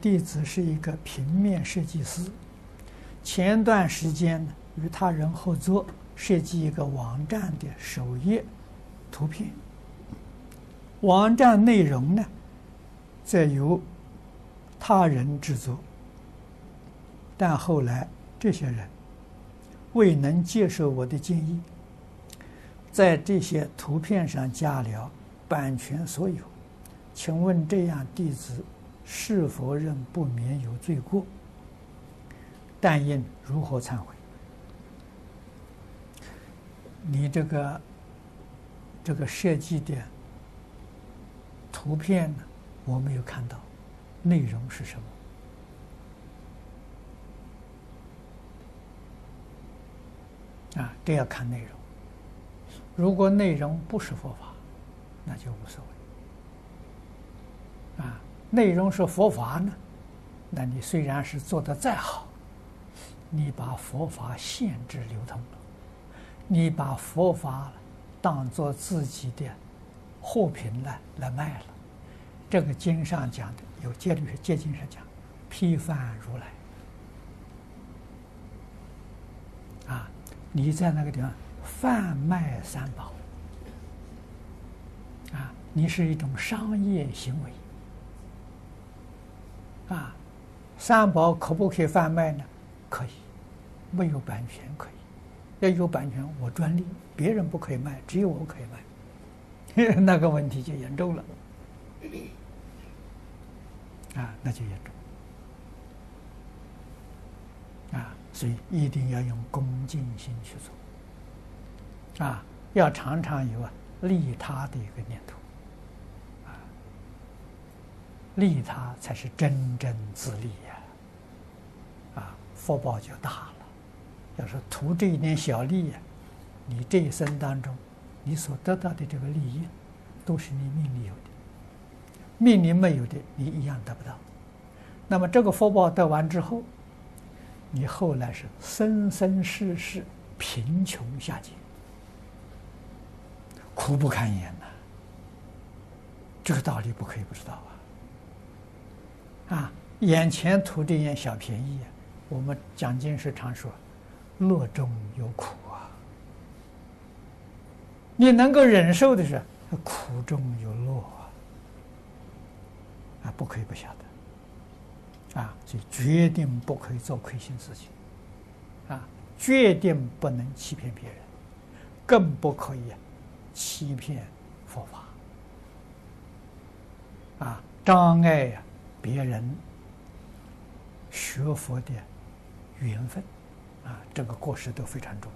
弟子是一个平面设计师，前段时间呢，与他人合作设计一个网站的首页图片，网站内容呢，再由他人制作，但后来这些人未能接受我的建议，在这些图片上加了版权所有，请问这样弟子是否仍不免有罪过？但应如何忏悔？你这个这个设计的图片呢，我没有看到，内容是什么？啊，这要看内容。如果内容不是佛法，那就无所谓。啊。内容是佛法呢，那你虽然是做得再好，你把佛法限制流通了，你把佛法当做自己的货品来来卖了，这个经上讲的有戒律是戒经上讲，批犯如来。啊，你在那个地方贩卖三宝，啊，你是一种商业行为。啊，三宝可不可以贩卖呢？可以，没有版权可以。要有版权，我专利，别人不可以卖，只有我可以卖，那个问题就严重了。啊，那就严重。啊，所以一定要用恭敬心去做。啊，要常常有啊利他的一个念头。利他才是真正自利呀！啊，福报就大了。要是图这一点小利呀，你这一生当中，你所得到的这个利益，都是你命里有的，命里没有的，你一样得不到。那么这个福报得完之后，你后来是生生世世贫穷下贱，苦不堪言呐！这个道理不可以不知道啊！啊，眼前图这点小便宜，我们蒋经时常说，乐中有苦啊。你能够忍受的是苦中有乐啊，啊，不可以不晓得，啊，所以决定不可以做亏心事情，啊，决定不能欺骗别人，更不可以欺骗佛法，啊，障碍呀。别人学佛的缘分，啊，这个过失都非常重。